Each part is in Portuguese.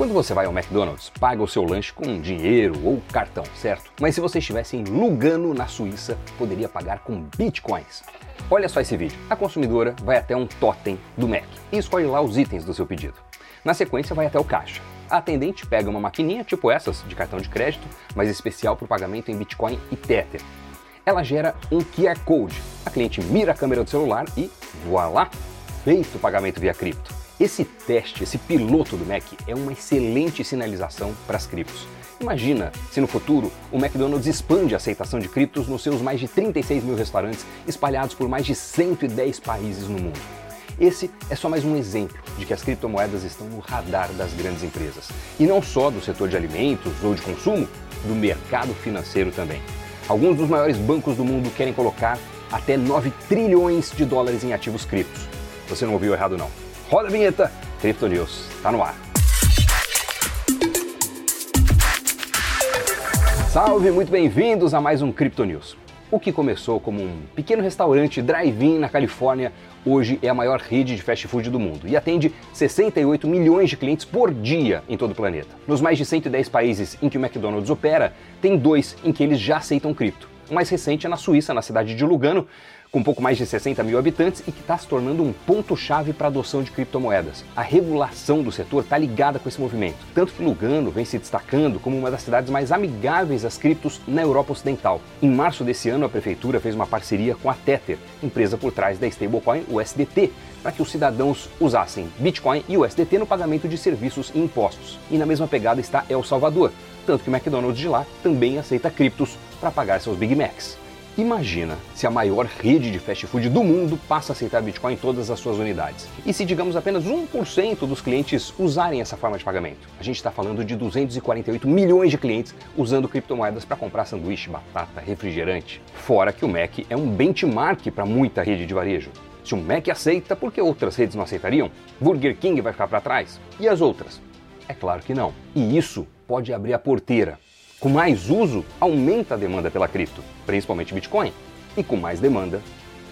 Quando você vai ao McDonald's, paga o seu lanche com dinheiro ou cartão, certo? Mas se você estivesse em Lugano, na Suíça, poderia pagar com bitcoins. Olha só esse vídeo. A consumidora vai até um totem do Mac e escolhe lá os itens do seu pedido. Na sequência, vai até o caixa. A atendente pega uma maquininha tipo essas de cartão de crédito, mas especial para o pagamento em Bitcoin e Tether. Ela gera um QR Code. A cliente mira a câmera do celular e, voilá, feito o pagamento via cripto. Esse teste, esse piloto do Mac é uma excelente sinalização para as criptos. Imagina se no futuro o McDonald's expande a aceitação de criptos nos seus mais de 36 mil restaurantes espalhados por mais de 110 países no mundo. Esse é só mais um exemplo de que as criptomoedas estão no radar das grandes empresas. E não só do setor de alimentos ou de consumo, do mercado financeiro também. Alguns dos maiores bancos do mundo querem colocar até 9 trilhões de dólares em ativos criptos. Você não ouviu errado não. Roda a vinheta, Crypto News, tá no ar. Salve, muito bem-vindos a mais um Crypto News. O que começou como um pequeno restaurante drive-in na Califórnia, hoje é a maior rede de fast food do mundo e atende 68 milhões de clientes por dia em todo o planeta. Nos mais de 110 países em que o McDonald's opera, tem dois em que eles já aceitam cripto. O mais recente é na Suíça, na cidade de Lugano, com pouco mais de 60 mil habitantes e que está se tornando um ponto-chave para a adoção de criptomoedas. A regulação do setor está ligada com esse movimento, tanto que Lugano vem se destacando como uma das cidades mais amigáveis às criptos na Europa Ocidental. Em março desse ano, a prefeitura fez uma parceria com a Tether, empresa por trás da stablecoin USDT, para que os cidadãos usassem Bitcoin e USDT no pagamento de serviços e impostos. E na mesma pegada está El Salvador, tanto que o McDonald's de lá também aceita criptos para pagar seus Big Macs. Imagina se a maior rede de fast food do mundo passa a aceitar Bitcoin em todas as suas unidades. E se, digamos, apenas 1% dos clientes usarem essa forma de pagamento? A gente está falando de 248 milhões de clientes usando criptomoedas para comprar sanduíche, batata, refrigerante. Fora que o Mac é um benchmark para muita rede de varejo. Se o Mac aceita, por que outras redes não aceitariam? Burger King vai ficar para trás? E as outras? É claro que não. E isso pode abrir a porteira com mais uso, aumenta a demanda pela cripto, principalmente Bitcoin. E com mais demanda,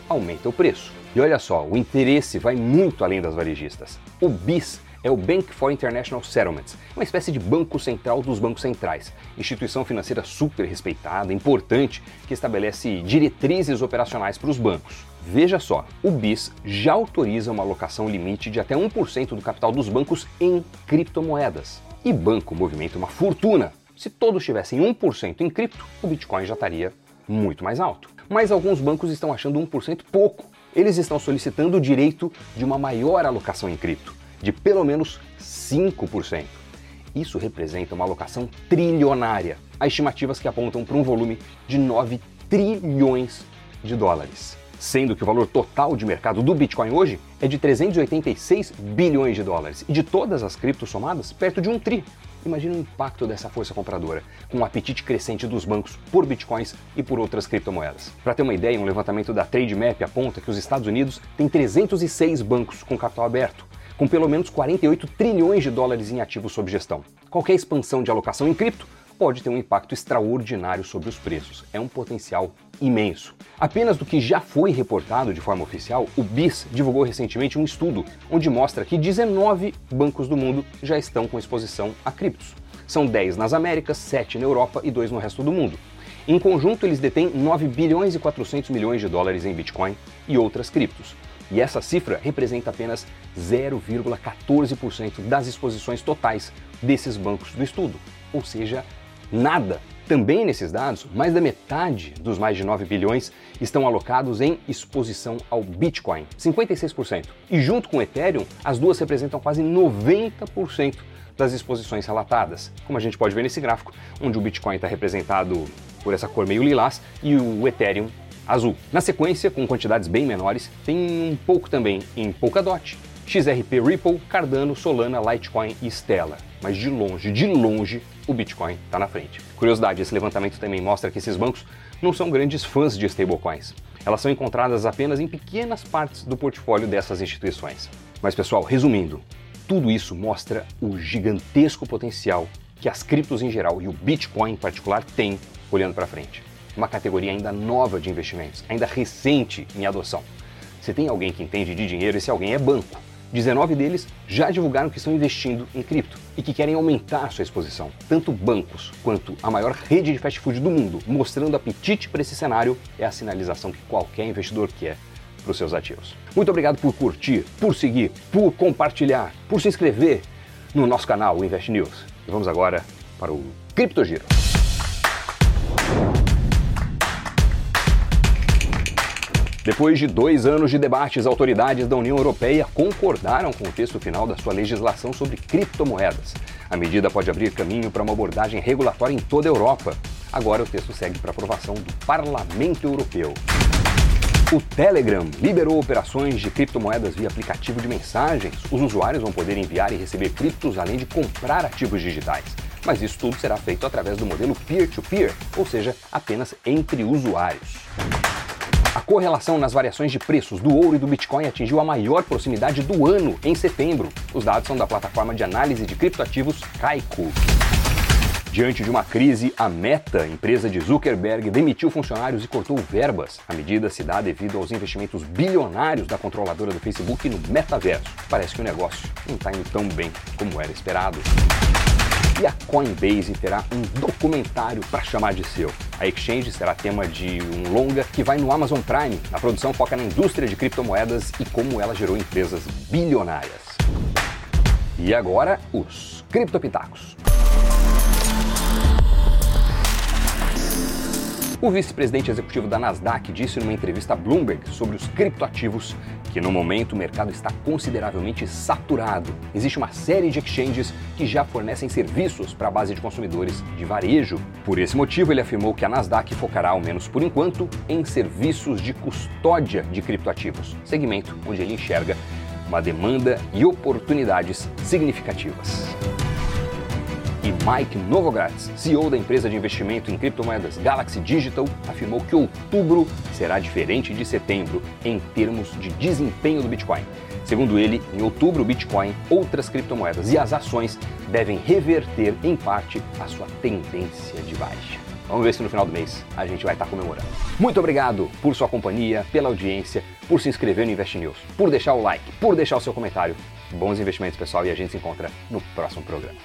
aumenta o preço. E olha só, o interesse vai muito além das varejistas. O BIS é o Bank for International Settlements, uma espécie de banco central dos bancos centrais, instituição financeira super respeitada, importante, que estabelece diretrizes operacionais para os bancos. Veja só, o BIS já autoriza uma alocação limite de até 1% do capital dos bancos em criptomoedas. E banco movimenta uma fortuna se todos tivessem 1% em cripto, o Bitcoin já estaria muito mais alto. Mas alguns bancos estão achando 1% pouco. Eles estão solicitando o direito de uma maior alocação em cripto, de pelo menos 5%. Isso representa uma alocação trilionária. Há estimativas que apontam para um volume de 9 trilhões de dólares. Sendo que o valor total de mercado do Bitcoin hoje é de 386 bilhões de dólares e de todas as criptos somadas, perto de um tri. Imagina o impacto dessa força compradora, com o apetite crescente dos bancos por bitcoins e por outras criptomoedas. Para ter uma ideia, um levantamento da Trademap aponta que os Estados Unidos têm 306 bancos com capital aberto, com pelo menos 48 trilhões de dólares em ativos sob gestão. Qualquer expansão de alocação em cripto pode ter um impacto extraordinário sobre os preços. É um potencial imenso. Apenas do que já foi reportado de forma oficial, o BIS divulgou recentemente um estudo onde mostra que 19 bancos do mundo já estão com exposição a criptos. São 10 nas Américas, 7 na Europa e 2 no resto do mundo. Em conjunto, eles detêm 9 bilhões e 400 milhões de dólares em Bitcoin e outras criptos. E essa cifra representa apenas 0,14% das exposições totais desses bancos do estudo, ou seja, nada. Também nesses dados, mais da metade dos mais de 9 bilhões estão alocados em exposição ao Bitcoin, 56%. E junto com o Ethereum, as duas representam quase 90% das exposições relatadas, como a gente pode ver nesse gráfico, onde o Bitcoin está representado por essa cor meio lilás e o Ethereum azul. Na sequência, com quantidades bem menores, tem um pouco também em Polkadot, XRP Ripple, Cardano, Solana, Litecoin e Stellar. Mas de longe, de longe, o Bitcoin está na frente. Curiosidade, esse levantamento também mostra que esses bancos não são grandes fãs de stablecoins. Elas são encontradas apenas em pequenas partes do portfólio dessas instituições. Mas pessoal, resumindo, tudo isso mostra o gigantesco potencial que as criptos em geral e o Bitcoin em particular têm olhando para frente. Uma categoria ainda nova de investimentos, ainda recente em adoção. Se tem alguém que entende de dinheiro, esse alguém é banco 19 deles já divulgaram que estão investindo em cripto e que querem aumentar sua exposição. Tanto bancos quanto a maior rede de fast food do mundo, mostrando apetite para esse cenário, é a sinalização que qualquer investidor quer para os seus ativos. Muito obrigado por curtir, por seguir, por compartilhar, por se inscrever no nosso canal, Invest News. E vamos agora para o Cripto Giro. Depois de dois anos de debates, autoridades da União Europeia concordaram com o texto final da sua legislação sobre criptomoedas. A medida pode abrir caminho para uma abordagem regulatória em toda a Europa. Agora o texto segue para aprovação do Parlamento Europeu. O Telegram liberou operações de criptomoedas via aplicativo de mensagens. Os usuários vão poder enviar e receber criptos além de comprar ativos digitais. Mas isso tudo será feito através do modelo peer-to-peer, -peer, ou seja, apenas entre usuários. Correlação nas variações de preços do ouro e do Bitcoin atingiu a maior proximidade do ano em setembro. Os dados são da plataforma de análise de criptoativos Kaiko. Diante de uma crise, a Meta, empresa de Zuckerberg, demitiu funcionários e cortou verbas. A medida se dá devido aos investimentos bilionários da controladora do Facebook no metaverso. Parece que o negócio não está indo tão bem como era esperado. E a Coinbase terá um documentário para chamar de seu. A exchange será tema de um longa que vai no Amazon Prime. A produção foca na indústria de criptomoedas e como ela gerou empresas bilionárias. E agora, os criptopitacos. O vice-presidente executivo da Nasdaq disse numa entrevista a Bloomberg sobre os criptoativos que no momento o mercado está consideravelmente saturado. Existe uma série de exchanges que já fornecem serviços para a base de consumidores de varejo. Por esse motivo, ele afirmou que a Nasdaq focará, ao menos por enquanto, em serviços de custódia de criptoativos, segmento onde ele enxerga uma demanda e oportunidades significativas. E Mike Novogratz, CEO da empresa de investimento em criptomoedas Galaxy Digital, afirmou que outubro será diferente de setembro em termos de desempenho do Bitcoin. Segundo ele, em outubro o Bitcoin, outras criptomoedas e as ações devem reverter em parte a sua tendência de baixa. Vamos ver se no final do mês a gente vai estar comemorando. Muito obrigado por sua companhia, pela audiência, por se inscrever no Invest News, por deixar o like, por deixar o seu comentário. Bons investimentos, pessoal, e a gente se encontra no próximo programa.